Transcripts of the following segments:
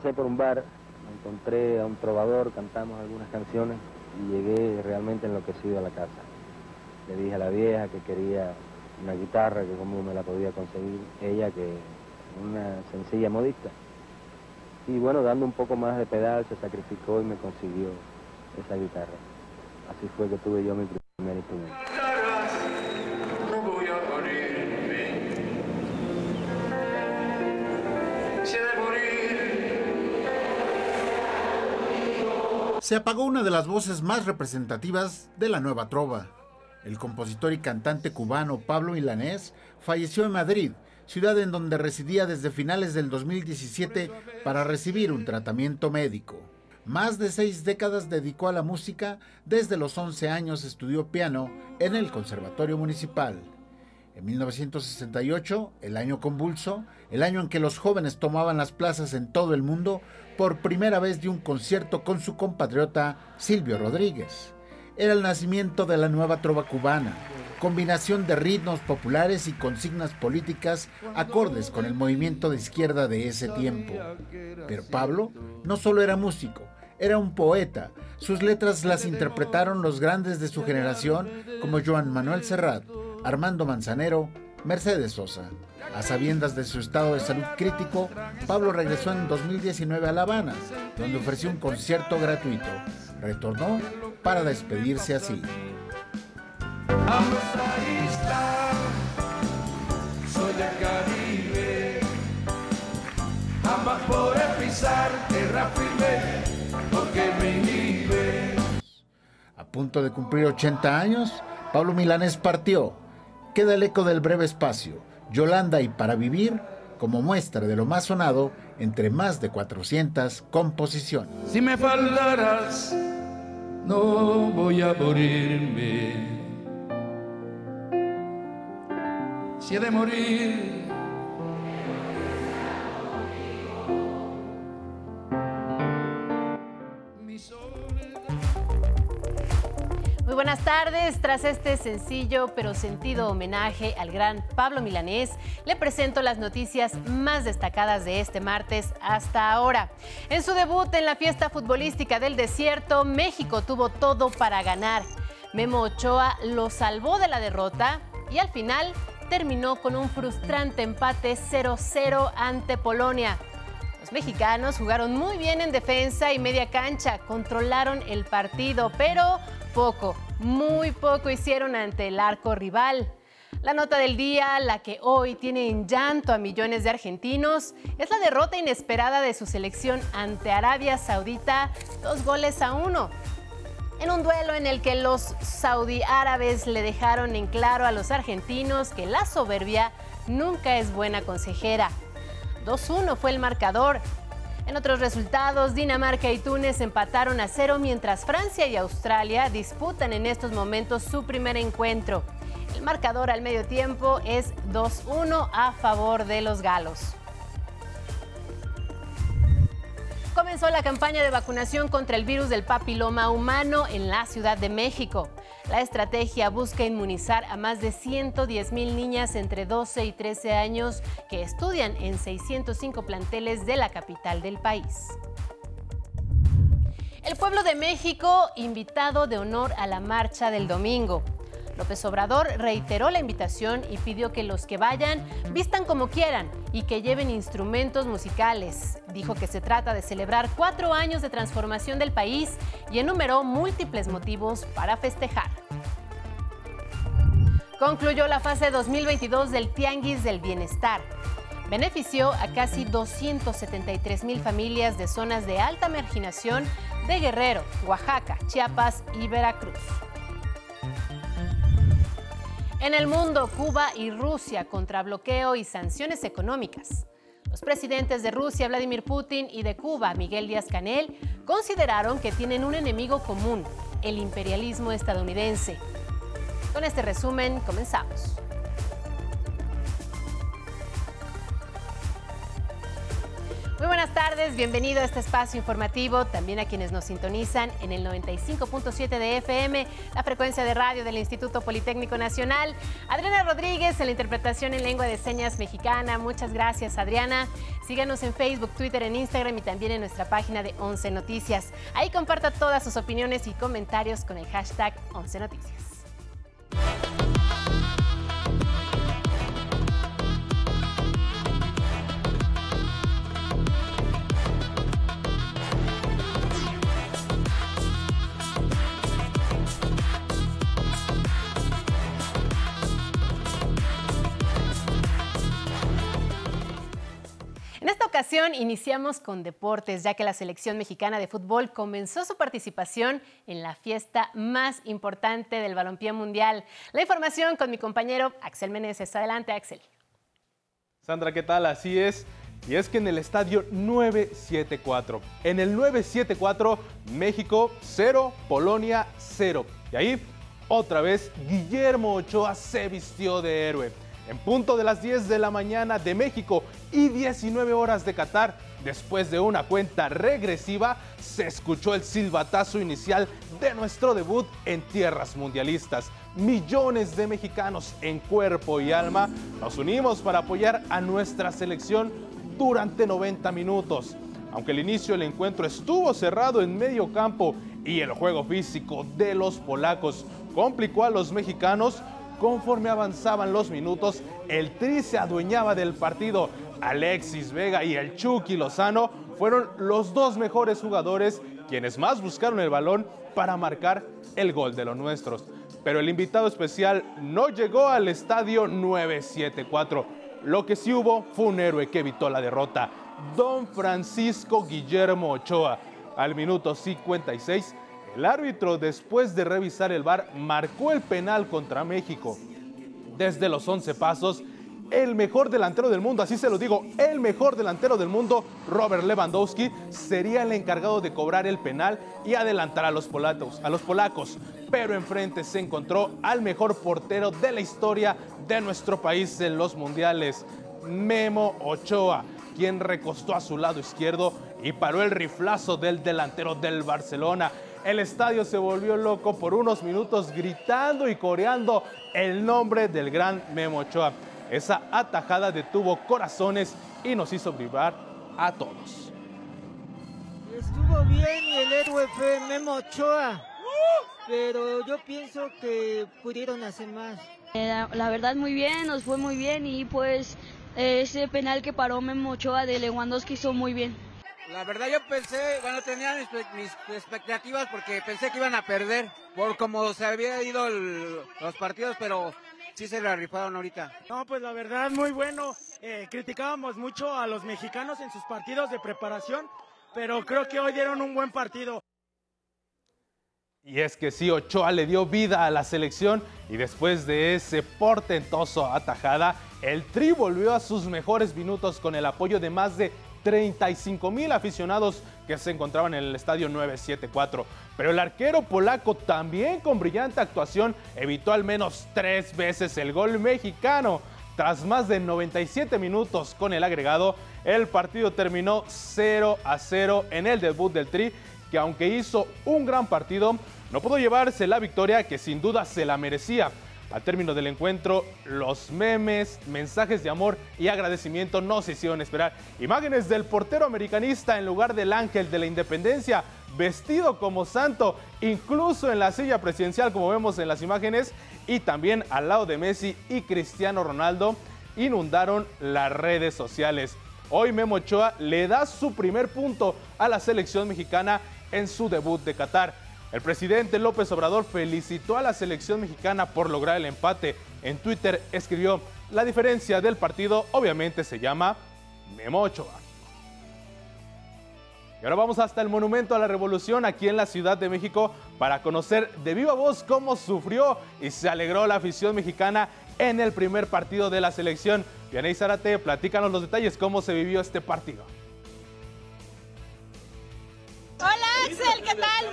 pasé por un bar, encontré a un trovador, cantamos algunas canciones y llegué realmente enloquecido a la casa. Le dije a la vieja que quería una guitarra, que cómo me la podía conseguir ella, que una sencilla modista. Y bueno, dando un poco más de pedal, se sacrificó y me consiguió esa guitarra. Así fue que tuve yo mi primer instrumento. Se apagó una de las voces más representativas de la nueva trova. El compositor y cantante cubano Pablo Milanés falleció en Madrid, ciudad en donde residía desde finales del 2017 para recibir un tratamiento médico. Más de seis décadas dedicó a la música, desde los 11 años estudió piano en el Conservatorio Municipal. En 1968, el año convulso, el año en que los jóvenes tomaban las plazas en todo el mundo, por primera vez dio un concierto con su compatriota Silvio Rodríguez. Era el nacimiento de la nueva trova cubana, combinación de ritmos populares y consignas políticas acordes con el movimiento de izquierda de ese tiempo. Pero Pablo no solo era músico, era un poeta. Sus letras las interpretaron los grandes de su generación como Joan Manuel Serrat, Armando Manzanero, Mercedes Sosa. A sabiendas de su estado de salud crítico, Pablo regresó en 2019 a La Habana, donde ofreció un concierto gratuito. Retornó para despedirse así. soy Caribe, pisar tierra porque me A punto de cumplir 80 años, Pablo Milanés partió queda el eco del breve espacio, Yolanda y Para Vivir, como muestra de lo más sonado entre más de 400 composiciones. Si me faltaras, no voy a morirme. Si he de morir, buenas tardes. Tras este sencillo pero sentido homenaje al gran Pablo Milanés, le presento las noticias más destacadas de este martes hasta ahora. En su debut en la fiesta futbolística del desierto, México tuvo todo para ganar. Memo Ochoa lo salvó de la derrota y al final terminó con un frustrante empate 0-0 ante Polonia. Los mexicanos jugaron muy bien en defensa y media cancha, controlaron el partido, pero poco, muy poco hicieron ante el arco rival. La nota del día, la que hoy tiene en llanto a millones de argentinos, es la derrota inesperada de su selección ante Arabia Saudita, dos goles a uno. En un duelo en el que los saudí árabes le dejaron en claro a los argentinos que la soberbia nunca es buena consejera. 2-1 fue el marcador en otros resultados, Dinamarca y Túnez empataron a cero mientras Francia y Australia disputan en estos momentos su primer encuentro. El marcador al medio tiempo es 2-1 a favor de los galos. Comenzó la campaña de vacunación contra el virus del papiloma humano en la Ciudad de México. La estrategia busca inmunizar a más de 110 mil niñas entre 12 y 13 años que estudian en 605 planteles de la capital del país. El pueblo de México, invitado de honor a la marcha del domingo. López Obrador reiteró la invitación y pidió que los que vayan vistan como quieran y que lleven instrumentos musicales. Dijo que se trata de celebrar cuatro años de transformación del país y enumeró múltiples motivos para festejar. Concluyó la fase 2022 del Tianguis del Bienestar. Benefició a casi 273 mil familias de zonas de alta marginación de Guerrero, Oaxaca, Chiapas y Veracruz. En el mundo, Cuba y Rusia contra bloqueo y sanciones económicas. Los presidentes de Rusia, Vladimir Putin, y de Cuba, Miguel Díaz-Canel, consideraron que tienen un enemigo común, el imperialismo estadounidense. Con este resumen, comenzamos. Buenas tardes, bienvenido a este espacio informativo, también a quienes nos sintonizan en el 95.7 de FM, la frecuencia de radio del Instituto Politécnico Nacional. Adriana Rodríguez en la interpretación en lengua de señas mexicana, muchas gracias Adriana. Síganos en Facebook, Twitter, en Instagram y también en nuestra página de 11 Noticias. Ahí comparta todas sus opiniones y comentarios con el hashtag 11 Noticias. Ocasión iniciamos con deportes, ya que la selección mexicana de fútbol comenzó su participación en la fiesta más importante del balompié mundial. La información con mi compañero Axel Meneses. Adelante, Axel. Sandra, ¿qué tal? Así es. Y es que en el estadio 974, en el 974, México 0, Polonia 0. Y ahí, otra vez, Guillermo Ochoa se vistió de héroe en punto de las 10 de la mañana de México y 19 horas de Qatar. Después de una cuenta regresiva, se escuchó el silbatazo inicial de nuestro debut en tierras mundialistas. Millones de mexicanos en cuerpo y alma nos unimos para apoyar a nuestra selección durante 90 minutos. Aunque el inicio del encuentro estuvo cerrado en medio campo y el juego físico de los polacos complicó a los mexicanos, Conforme avanzaban los minutos, el Tri se adueñaba del partido. Alexis Vega y el Chucky Lozano fueron los dos mejores jugadores quienes más buscaron el balón para marcar el gol de los nuestros. Pero el invitado especial no llegó al estadio 974. Lo que sí hubo fue un héroe que evitó la derrota. Don Francisco Guillermo Ochoa. Al minuto 56 el árbitro, después de revisar el bar, marcó el penal contra México. Desde los 11 pasos, el mejor delantero del mundo, así se lo digo, el mejor delantero del mundo, Robert Lewandowski, sería el encargado de cobrar el penal y adelantar a los polacos. A los polacos. Pero enfrente se encontró al mejor portero de la historia de nuestro país en los mundiales, Memo Ochoa, quien recostó a su lado izquierdo y paró el riflazo del delantero del Barcelona. El estadio se volvió loco por unos minutos gritando y coreando el nombre del gran Memo Ochoa. Esa atajada detuvo corazones y nos hizo vibrar a todos. Estuvo bien y el héroe fue Memo Ochoa, pero yo pienso que pudieron hacer más. Eh, la, verdad muy bien, nos fue muy bien y pues eh, ese penal que paró Memo Ochoa de Lewandowski hizo muy bien. La verdad yo pensé, bueno, tenía mis, expectativas porque pensé que iban a perder por como se habían ido los partidos, pero sí se la rifaron ahorita. No, pues la verdad muy bueno. Eh, criticábamos mucho a los mexicanos en sus partidos de preparación, pero creo que hoy dieron un buen partido. Y es que sí, Ochoa le dio vida a la selección y después de ese portentoso atajada, el Tri volvió a sus mejores minutos con el apoyo de más de 35 mil aficionados que se encontraban en el estadio 974. Pero el arquero polaco también con brillante actuación evitó al menos tres veces el gol mexicano. Tras más de 97 minutos con el agregado, el partido terminó 0 a 0 en el debut del Tri, que aunque hizo un gran partido, no pudo llevarse la victoria que sin duda se la merecía. Al término del encuentro, los memes, mensajes de amor y agradecimiento no se hicieron esperar. Imágenes del portero americanista en lugar del ángel de la independencia, vestido como santo, incluso en la silla presidencial, como vemos en las imágenes, y también al lado de Messi y Cristiano Ronaldo, inundaron las redes sociales. Hoy Memo Ochoa le da su primer punto a la selección mexicana en su debut de Qatar. El presidente López Obrador felicitó a la selección mexicana por lograr el empate. En Twitter escribió, la diferencia del partido obviamente se llama Memo Ochoa. Y ahora vamos hasta el Monumento a la Revolución aquí en la Ciudad de México para conocer de viva voz cómo sufrió y se alegró la afición mexicana en el primer partido de la selección. Vianey Zárate, platícanos los detalles, cómo se vivió este partido.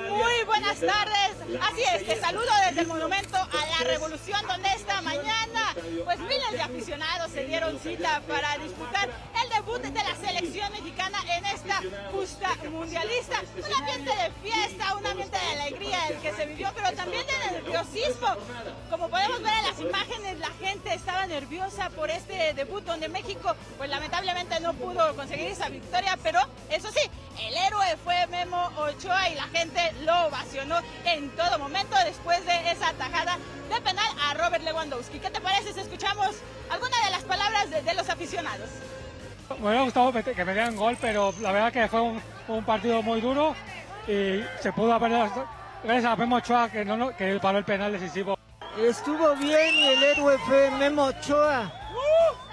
Muy buenas tardes. Así es, te saludo desde el Monumento a la Revolución, donde esta mañana, pues miles de aficionados se dieron cita para disputar el debut de la selección mexicana en esta justa mundialista. Un ambiente de fiesta, un ambiente de alegría el que se vivió, pero también de nerviosismo. Como podemos ver en las imágenes, la gente estaba nerviosa por este debut donde México, pues lamentablemente no pudo conseguir esa victoria, pero eso sí, el héroe fue Memo Ochoa y la gente lo ovacionó en todo momento después de esa tajada de penal a Robert Lewandowski. ¿Qué te parece si escuchamos alguna de las palabras de, de los aficionados? Me hubiera gustado que me dieran gol, pero la verdad que fue un, un partido muy duro y se pudo haber gracias a Memo Ochoa que, no, que paró el penal decisivo. Estuvo bien y el héroe fue Memo Ochoa,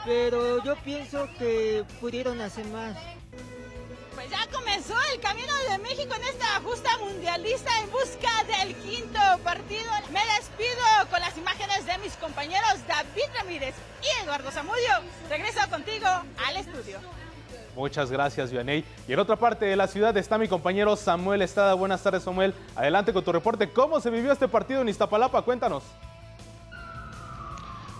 pero yo pienso que pudieron hacer más. Pues ya comenzó el camino de México en esta justa mundialista en busca del quinto partido. Me despido con las imágenes de mis compañeros David Ramírez y Eduardo Zamudio. Regreso contigo al estudio. Muchas gracias, Vianey. Y en otra parte de la ciudad está mi compañero Samuel Estrada. Buenas tardes, Samuel. Adelante con tu reporte. ¿Cómo se vivió este partido en Iztapalapa? Cuéntanos.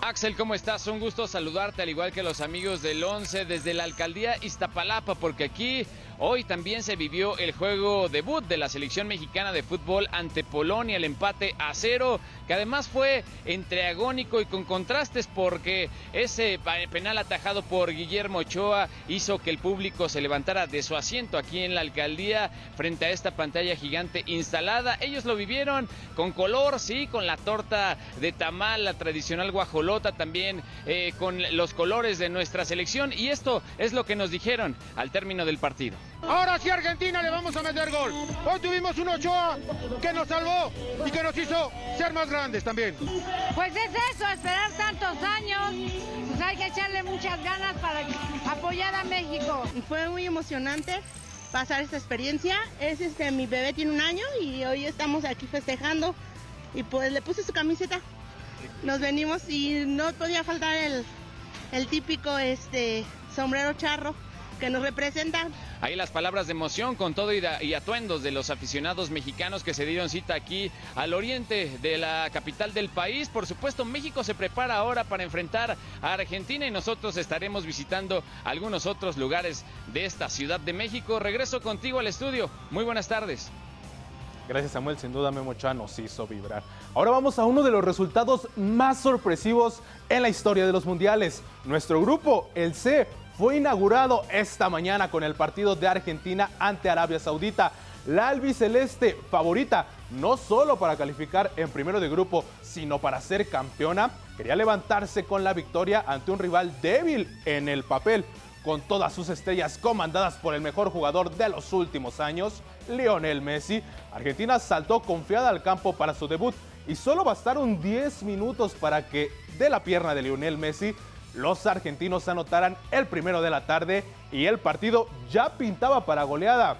Axel, ¿cómo estás? Un gusto saludarte, al igual que los amigos del 11 desde la alcaldía Iztapalapa, porque aquí Hoy también se vivió el juego debut de la selección mexicana de fútbol ante Polonia, el empate a cero, que además fue entre agónico y con contrastes porque ese penal atajado por Guillermo Ochoa hizo que el público se levantara de su asiento aquí en la alcaldía frente a esta pantalla gigante instalada. Ellos lo vivieron con color, sí, con la torta de tamal, la tradicional guajolota, también eh, con los colores de nuestra selección y esto es lo que nos dijeron al término del partido. Ahora sí Argentina le vamos a meter gol. Hoy tuvimos un Ochoa que nos salvó y que nos hizo ser más grandes también. Pues es eso, esperar tantos años. Pues hay que echarle muchas ganas para apoyar a México. Fue muy emocionante pasar esta experiencia. Es este mi bebé tiene un año y hoy estamos aquí festejando y pues le puse su camiseta. Nos venimos y no podía faltar el, el típico este sombrero charro que nos representan. Ahí las palabras de emoción con todo y, atuendos de los aficionados mexicanos que se dieron cita aquí al oriente de la capital del país. Por supuesto, México se prepara ahora para enfrentar a Argentina y nosotros estaremos visitando algunos otros lugares de esta Ciudad de México. Regreso contigo al estudio. Muy buenas tardes. Gracias Samuel, sin duda Memo Ochoa nos hizo vibrar. Ahora vamos a uno de los resultados más sorpresivos en la historia de los mundiales. Nuestro grupo, el C, fue inaugurado esta mañana con el partido de Argentina ante Arabia Saudita. La albiceleste favorita, no solo para calificar en primero de grupo, sino para ser campeona, quería levantarse con la victoria ante un rival débil en el papel. Con todas sus estrellas comandadas por el mejor jugador de los últimos años, Lionel Messi, Argentina saltó confiada al campo para su debut y solo bastaron 10 minutos para que de la pierna de Lionel Messi los argentinos anotaran el primero de la tarde y el partido ya pintaba para goleada.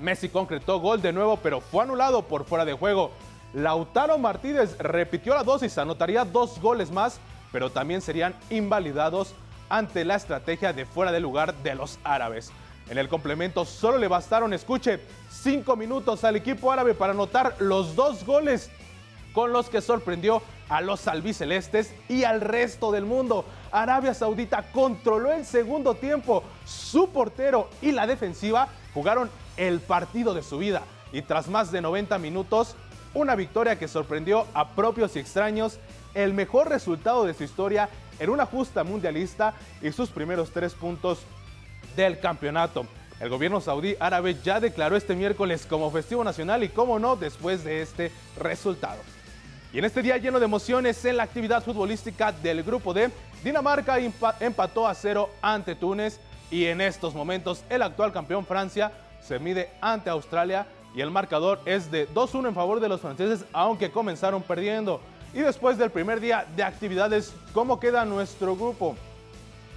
Messi concretó gol de nuevo, pero fue anulado por fuera de juego. Lautaro Martínez repitió la dosis, anotaría dos goles más, pero también serían invalidados ante la estrategia de fuera de lugar de los árabes. En el complemento solo le bastaron, escuche, cinco minutos al equipo árabe para anotar los dos goles con los que sorprendió a los albicelestes y al resto del mundo. Arabia Saudita controló el segundo tiempo. Su portero y la defensiva jugaron el partido de su vida. Y tras más de 90 minutos, una victoria que sorprendió a propios y extraños, el mejor resultado de su historia en una justa mundialista y sus primeros tres puntos del campeonato. El gobierno saudí árabe ya declaró este miércoles como festivo nacional y cómo no después de este resultado. Y en este día lleno de emociones en la actividad futbolística del grupo D, Dinamarca empató a cero ante Túnez y en estos momentos el actual campeón Francia se mide ante Australia y el marcador es de 2-1 en favor de los franceses aunque comenzaron perdiendo. Y después del primer día de actividades, ¿cómo queda nuestro grupo?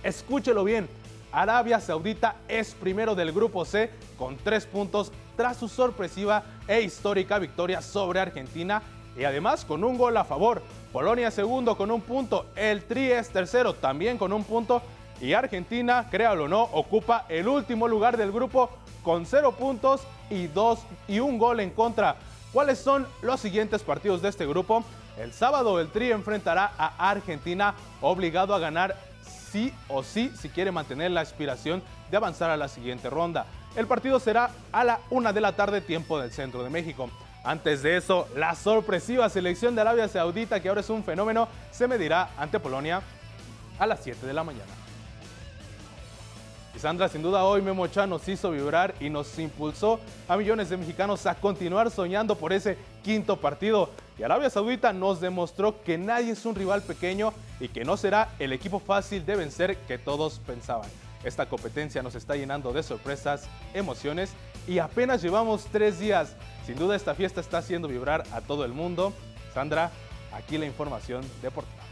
Escúchelo bien, Arabia Saudita es primero del grupo C con tres puntos tras su sorpresiva e histórica victoria sobre Argentina y además con un gol a favor. Polonia segundo con un punto, el Tri es tercero también con un punto y Argentina, créalo o no, ocupa el último lugar del grupo con cero puntos y dos y un gol en contra. ¿Cuáles son los siguientes partidos de este grupo? El sábado el Tri enfrentará a Argentina, obligado a ganar sí o sí si quiere mantener la aspiración de avanzar a la siguiente ronda. El partido será a la una de la tarde, tiempo del centro de México. Antes de eso, la sorpresiva selección de Arabia Saudita, que ahora es un fenómeno, se medirá ante Polonia a las 7 de la mañana. Y Sandra, sin duda hoy Memo Ochoa nos hizo vibrar y nos impulsó a millones de mexicanos a continuar soñando por ese quinto partido. Y Arabia Saudita nos demostró que nadie es un rival pequeño y que no será el equipo fácil de vencer que todos pensaban. Esta competencia nos está llenando de sorpresas, emociones y apenas llevamos tres días. Sin duda esta fiesta está haciendo vibrar a todo el mundo. Sandra, aquí la información deportiva.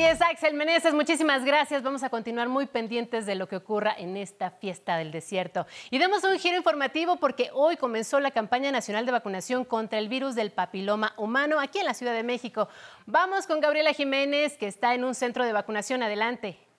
Así es, Axel Meneses, muchísimas gracias. Vamos a continuar muy pendientes de lo que ocurra en esta fiesta del desierto. Y demos un giro informativo porque hoy comenzó la campaña nacional de vacunación contra el virus del papiloma humano aquí en la Ciudad de México. Vamos con Gabriela Jiménez, que está en un centro de vacunación. Adelante.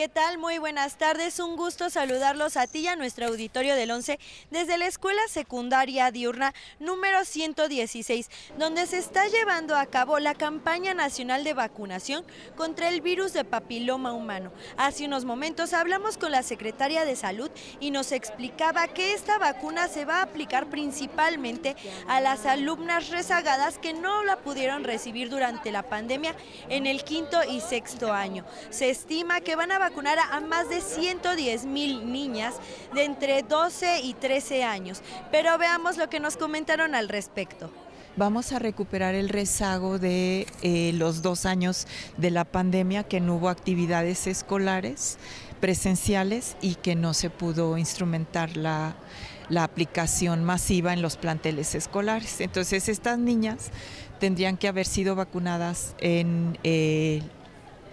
¿Qué tal? Muy buenas tardes. Un gusto saludarlos a ti y a nuestro auditorio del 11 desde la Escuela Secundaria Diurna número 116, donde se está llevando a cabo la campaña nacional de vacunación contra el virus de papiloma humano. Hace unos momentos hablamos con la secretaria de Salud y nos explicaba que esta vacuna se va a aplicar principalmente a las alumnas rezagadas que no la pudieron recibir durante la pandemia en el quinto y sexto año. Se estima que van a a más de 110 mil niñas de entre 12 y 13 años. Pero veamos lo que nos comentaron al respecto vamos a recuperar el rezago de eh, los dos años de la pandemia, que no hubo actividades escolares presenciales y que no se pudo instrumentar la, la aplicación masiva en los planteles escolares. Entonces estas niñas tendrían que haber sido vacunadas en eh,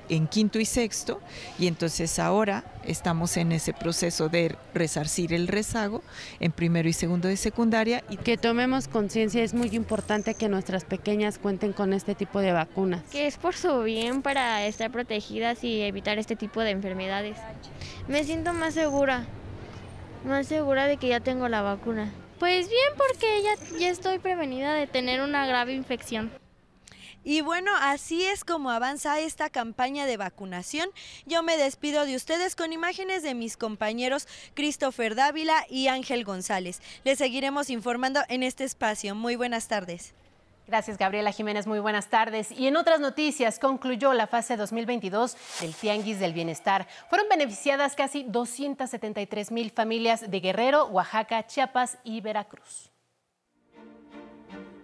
en quinto y sexto y entonces ahora estamos en ese proceso de resarcir el rezago en primero y segundo de secundaria. Y que tomemos conciencia, es muy importante que nuestras pequeñas cuenten con este tipo de vacunas. Que es por su bien para estar protegidas y evitar este tipo de enfermedades. Me siento más segura, más segura de que ya tengo la vacuna. Pues bien, porque ya, ya estoy prevenida de tener una grave infección. Y bueno, así es como avanza esta campaña de vacunación. Yo me despido de ustedes con imágenes de mis compañeros Christopher Dávila y Ángel González. Les seguiremos informando en este espacio. Muy buenas tardes. Gracias, Gabriela Jiménez. Muy buenas tardes. Y en otras noticias, concluyó la fase 2022 del Tianguis del Bienestar. Fueron beneficiadas casi 273 mil familias de Guerrero, Oaxaca, Chiapas y Veracruz.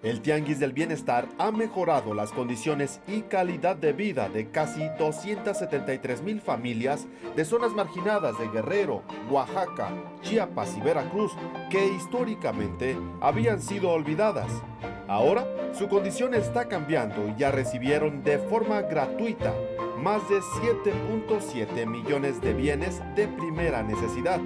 El Tianguis del Bienestar ha mejorado las condiciones y calidad de vida de casi 273 mil familias de zonas marginadas de Guerrero, Oaxaca, Chiapas y Veracruz que históricamente habían sido olvidadas. Ahora su condición está cambiando y ya recibieron de forma gratuita más de 7.7 millones de bienes de primera necesidad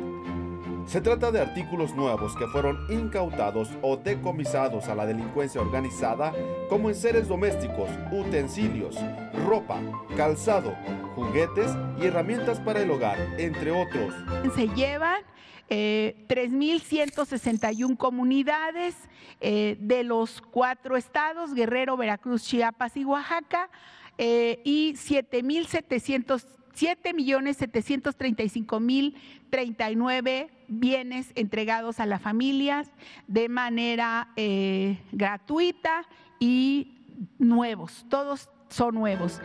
se trata de artículos nuevos que fueron incautados o decomisados a la delincuencia organizada como enseres domésticos, utensilios, ropa, calzado, juguetes y herramientas para el hogar, entre otros. Se llevan 3.161 eh, comunidades eh, de los cuatro estados, Guerrero, Veracruz, Chiapas y Oaxaca, eh, y 7.700 7.735.039 bienes entregados a las familias de manera eh, gratuita y nuevos, todos son nuevos.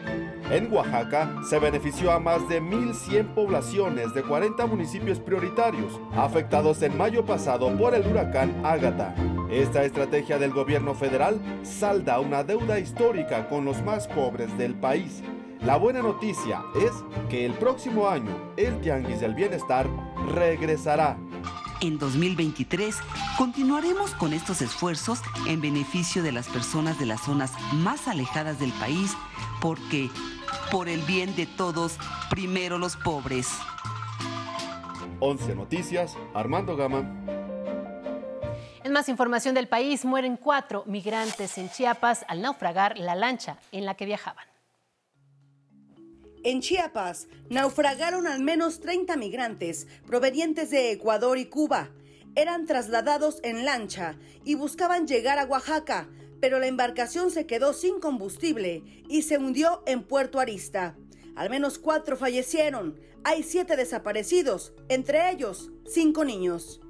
En Oaxaca se benefició a más de 1.100 poblaciones de 40 municipios prioritarios afectados en mayo pasado por el huracán Ágata. Esta estrategia del gobierno federal salda una deuda histórica con los más pobres del país la buena noticia es que el próximo año el Tianguis del Bienestar regresará. En 2023 continuaremos con estos esfuerzos en beneficio de las personas de las zonas más alejadas del país porque Por el bien de todos, primero los pobres. 11 Noticias, Armando Gama. En más información del país, mueren cuatro migrantes en Chiapas al naufragar la lancha en la que viajaban. En Chiapas, naufragaron al menos 30 migrantes provenientes de Ecuador y Cuba. Eran trasladados en lancha y buscaban llegar a Oaxaca, pero la embarcación se quedó sin combustible y se hundió en Puerto Arista. Al menos cuatro fallecieron. Hay siete desaparecidos, entre ellos cinco niños.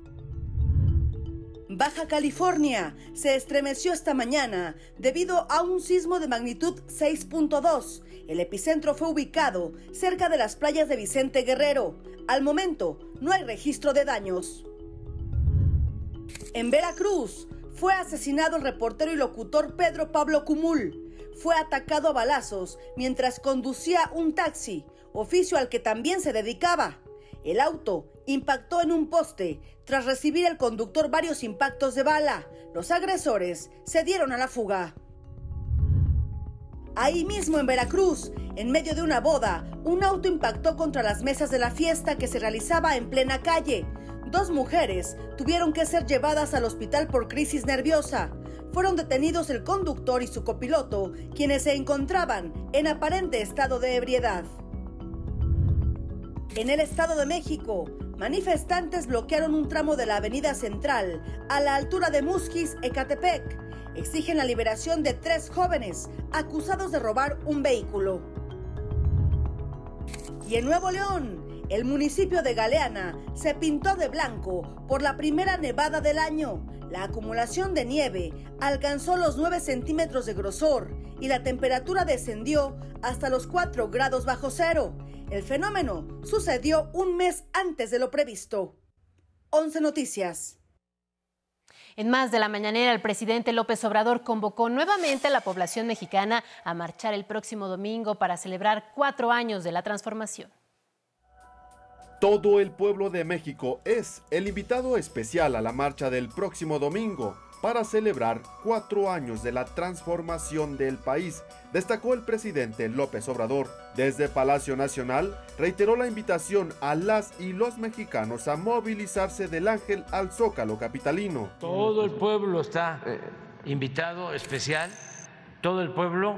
Baja California se estremeció esta mañana debido a un sismo de magnitud 6.2. El epicentro fue ubicado cerca de las playas de Vicente Guerrero. Al momento no hay registro de daños. En Veracruz fue asesinado el reportero y locutor Pedro Pablo Cumul. Fue atacado a balazos mientras conducía un taxi, oficio al que también se dedicaba. El auto impactó en un poste tras recibir el conductor varios impactos de bala. Los agresores se dieron a la fuga. Ahí mismo en Veracruz, en medio de una boda, un auto impactó contra las mesas de la fiesta que se realizaba en plena calle. Dos mujeres tuvieron que ser llevadas al hospital por crisis nerviosa. Fueron detenidos el conductor y su copiloto, quienes se encontraban en aparente estado de ebriedad. En el Estado de México, manifestantes bloquearon un tramo de la Avenida Central a la altura de Musquis, Ecatepec. Exigen la liberación de tres jóvenes acusados de robar un vehículo. Y en Nuevo León, el municipio de Galeana se pintó de blanco por la primera nevada del año. La acumulación de nieve alcanzó los 9 centímetros de grosor y la temperatura descendió hasta los 4 grados bajo cero. El fenómeno sucedió un mes antes de lo previsto. 11 Noticias. En más de la mañanera, el presidente López Obrador convocó nuevamente a la población mexicana a marchar el próximo domingo para celebrar cuatro años de la transformación. Todo el pueblo de México es el invitado especial a la marcha del próximo domingo para celebrar cuatro años de la transformación del país, destacó el presidente López Obrador. Desde Palacio Nacional reiteró la invitación a las y los mexicanos a movilizarse del Ángel al Zócalo capitalino. Todo el pueblo está invitado especial, todo el pueblo,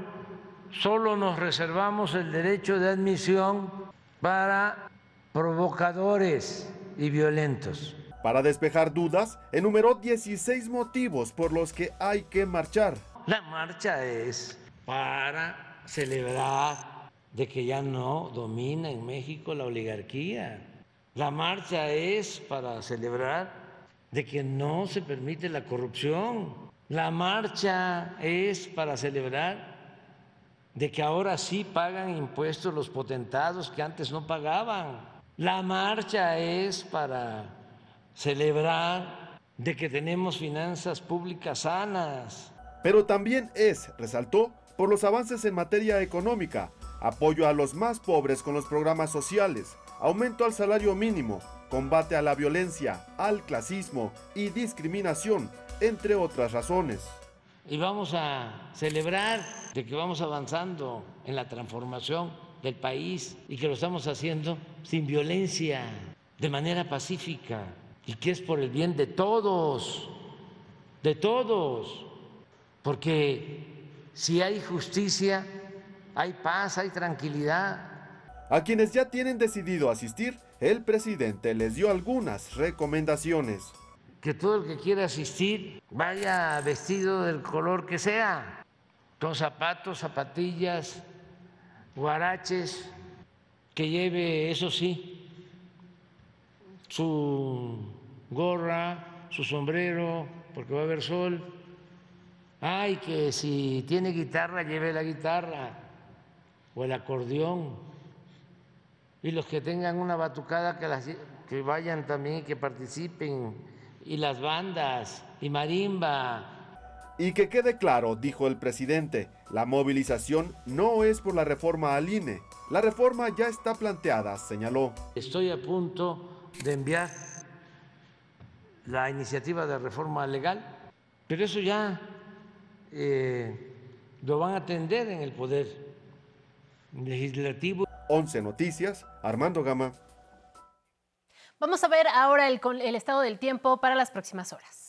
solo nos reservamos el derecho de admisión para provocadores y violentos. Para despejar dudas, enumeró 16 motivos por los que hay que marchar. La marcha es para celebrar de que ya no domina en México la oligarquía. La marcha es para celebrar de que no se permite la corrupción. La marcha es para celebrar de que ahora sí pagan impuestos los potentados que antes no pagaban. La marcha es para celebrar de que tenemos finanzas públicas sanas. Pero también es, resaltó, por los avances en materia económica, apoyo a los más pobres con los programas sociales, aumento al salario mínimo, combate a la violencia, al clasismo y discriminación, entre otras razones. Y vamos a celebrar de que vamos avanzando en la transformación del país y que lo estamos haciendo sin violencia, de manera pacífica y que es por el bien de todos, de todos, porque si hay justicia, hay paz, hay tranquilidad. A quienes ya tienen decidido asistir, el presidente les dio algunas recomendaciones. Que todo el que quiera asistir vaya vestido del color que sea, con zapatos, zapatillas, guaraches, que lleve, eso sí, su gorra, su sombrero, porque va a haber sol. Ay, que si tiene guitarra, lleve la guitarra o el acordeón. Y los que tengan una batucada, que, que vayan también, que participen. Y las bandas, y marimba, y que quede claro, dijo el presidente, la movilización no es por la reforma al INE. La reforma ya está planteada, señaló. Estoy a punto de enviar la iniciativa de reforma legal, pero eso ya eh, lo van a atender en el Poder legislativo. 11 Noticias, Armando Gama. Vamos a ver ahora el, el estado del tiempo para las próximas horas.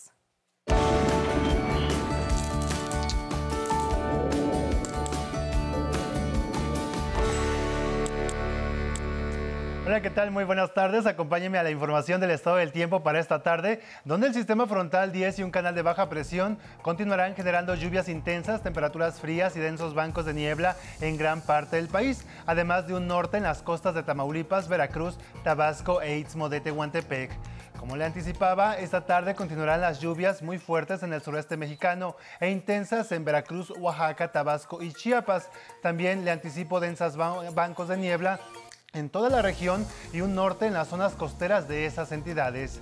Hola, ¿qué tal? Muy buenas tardes. Acompáñenme a la información del estado del tiempo para esta tarde, donde el sistema frontal 10 y un canal de baja presión continuarán generando lluvias intensas, temperaturas frías y densos bancos de niebla en gran parte del país, además de un norte en las costas de Tamaulipas, Veracruz, Tabasco e Istmo de Tehuantepec. Como le anticipaba, esta tarde continuarán las lluvias muy fuertes en el sureste mexicano e intensas en Veracruz, Oaxaca, Tabasco y Chiapas. También le anticipo densas bancos de niebla en toda la región y un norte en las zonas costeras de esas entidades.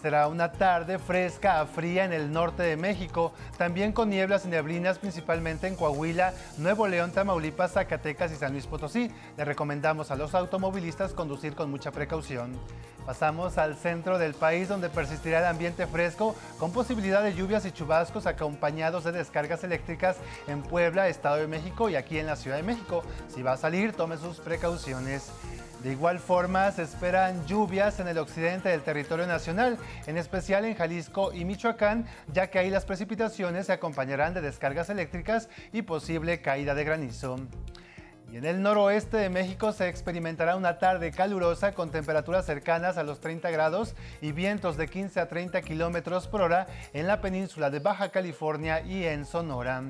Será una tarde fresca a fría en el norte de México, también con nieblas y neblinas principalmente en Coahuila, Nuevo León, Tamaulipas, Zacatecas y San Luis Potosí. Le recomendamos a los automovilistas conducir con mucha precaución. Pasamos al centro del país donde persistirá el ambiente fresco con posibilidad de lluvias y chubascos acompañados de descargas eléctricas en Puebla, Estado de México y aquí en la Ciudad de México. Si va a salir, tome sus precauciones. De igual forma, se esperan lluvias en el occidente del territorio nacional, en especial en Jalisco y Michoacán, ya que ahí las precipitaciones se acompañarán de descargas eléctricas y posible caída de granizo. Y en el noroeste de México se experimentará una tarde calurosa con temperaturas cercanas a los 30 grados y vientos de 15 a 30 kilómetros por hora en la península de Baja California y en Sonora.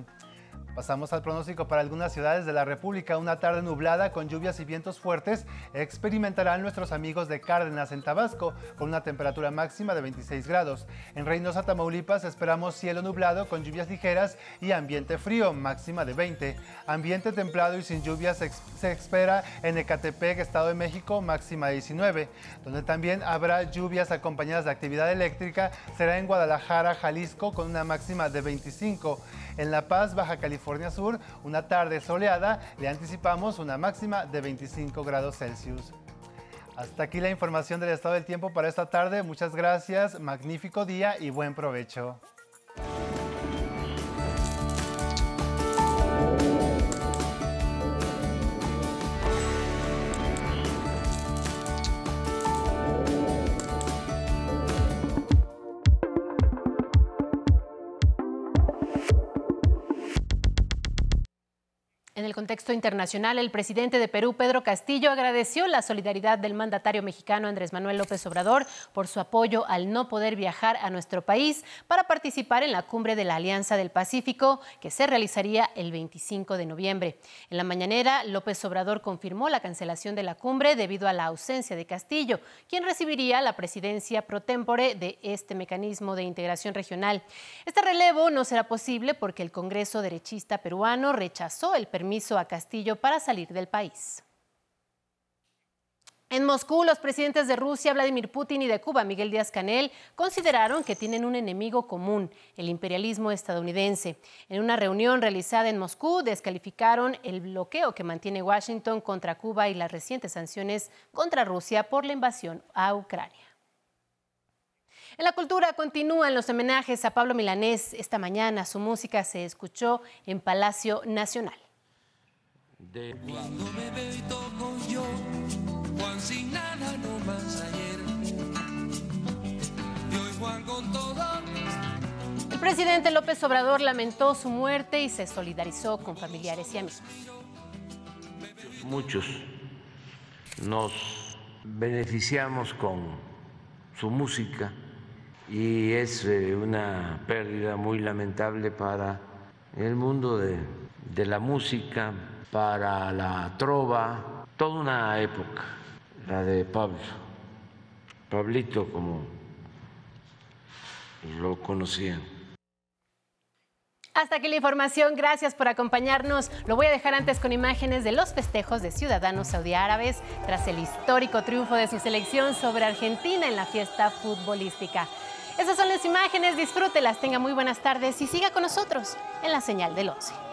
Pasamos al pronóstico para algunas ciudades de la República. Una tarde nublada con lluvias y vientos fuertes experimentarán nuestros amigos de Cárdenas en Tabasco con una temperatura máxima de 26 grados. En Reynosa, Tamaulipas esperamos cielo nublado con lluvias ligeras y ambiente frío, máxima de 20. Ambiente templado y sin lluvias se, espera en Ecatepec, Estado de México, máxima de 19. Donde también habrá lluvias acompañadas de actividad eléctrica será en Guadalajara, Jalisco con una máxima de 25. En La Paz, Baja California Sur, una tarde soleada, le anticipamos una máxima de 25 grados Celsius. Hasta aquí la información del estado del tiempo para esta tarde. Muchas gracias, magnífico día y buen provecho. El contexto internacional, el presidente de Perú, Pedro Castillo, agradeció la solidaridad del mandatario mexicano Andrés Manuel López Obrador por su apoyo al no poder viajar a nuestro país para participar en la cumbre de la Alianza del Pacífico que se realizaría el 25 de noviembre. En la mañanera, López Obrador confirmó la cancelación de la cumbre debido a la ausencia de Castillo, quien recibiría la presidencia pro tempore de este mecanismo de integración regional. Este relevo no será posible porque el Congreso derechista peruano rechazó el permiso a Castillo para salir del país. En Moscú, los presidentes de Rusia, Vladimir Putin, y de Cuba, Miguel Díaz Canel, consideraron que tienen un enemigo común, el imperialismo estadounidense. En una reunión realizada en Moscú, descalificaron el bloqueo que mantiene Washington contra Cuba y las recientes sanciones contra Rusia por la invasión a Ucrania. En la cultura continúan los homenajes a Pablo Milanés. Esta mañana su música se escuchó en Palacio Nacional. Cuando me veo y toco yo, Juan sin nada no más ayer. Y hoy Juan con todo. El presidente López Obrador lamentó su muerte y se solidarizó con familiares y amigos. Muchos nos beneficiamos con su música y es eh, una pérdida muy lamentable para el mundo de, de la música, para la trova, toda una época, la de Pablo, Pablito como lo conocían. Hasta aquí la información, gracias por acompañarnos. Lo voy a dejar antes con imágenes de los festejos de ciudadanos saudiárabes tras el histórico triunfo de su selección sobre Argentina en la fiesta futbolística. Esas son las imágenes, disfrútelas, tenga muy buenas tardes y siga con nosotros en la señal del 11.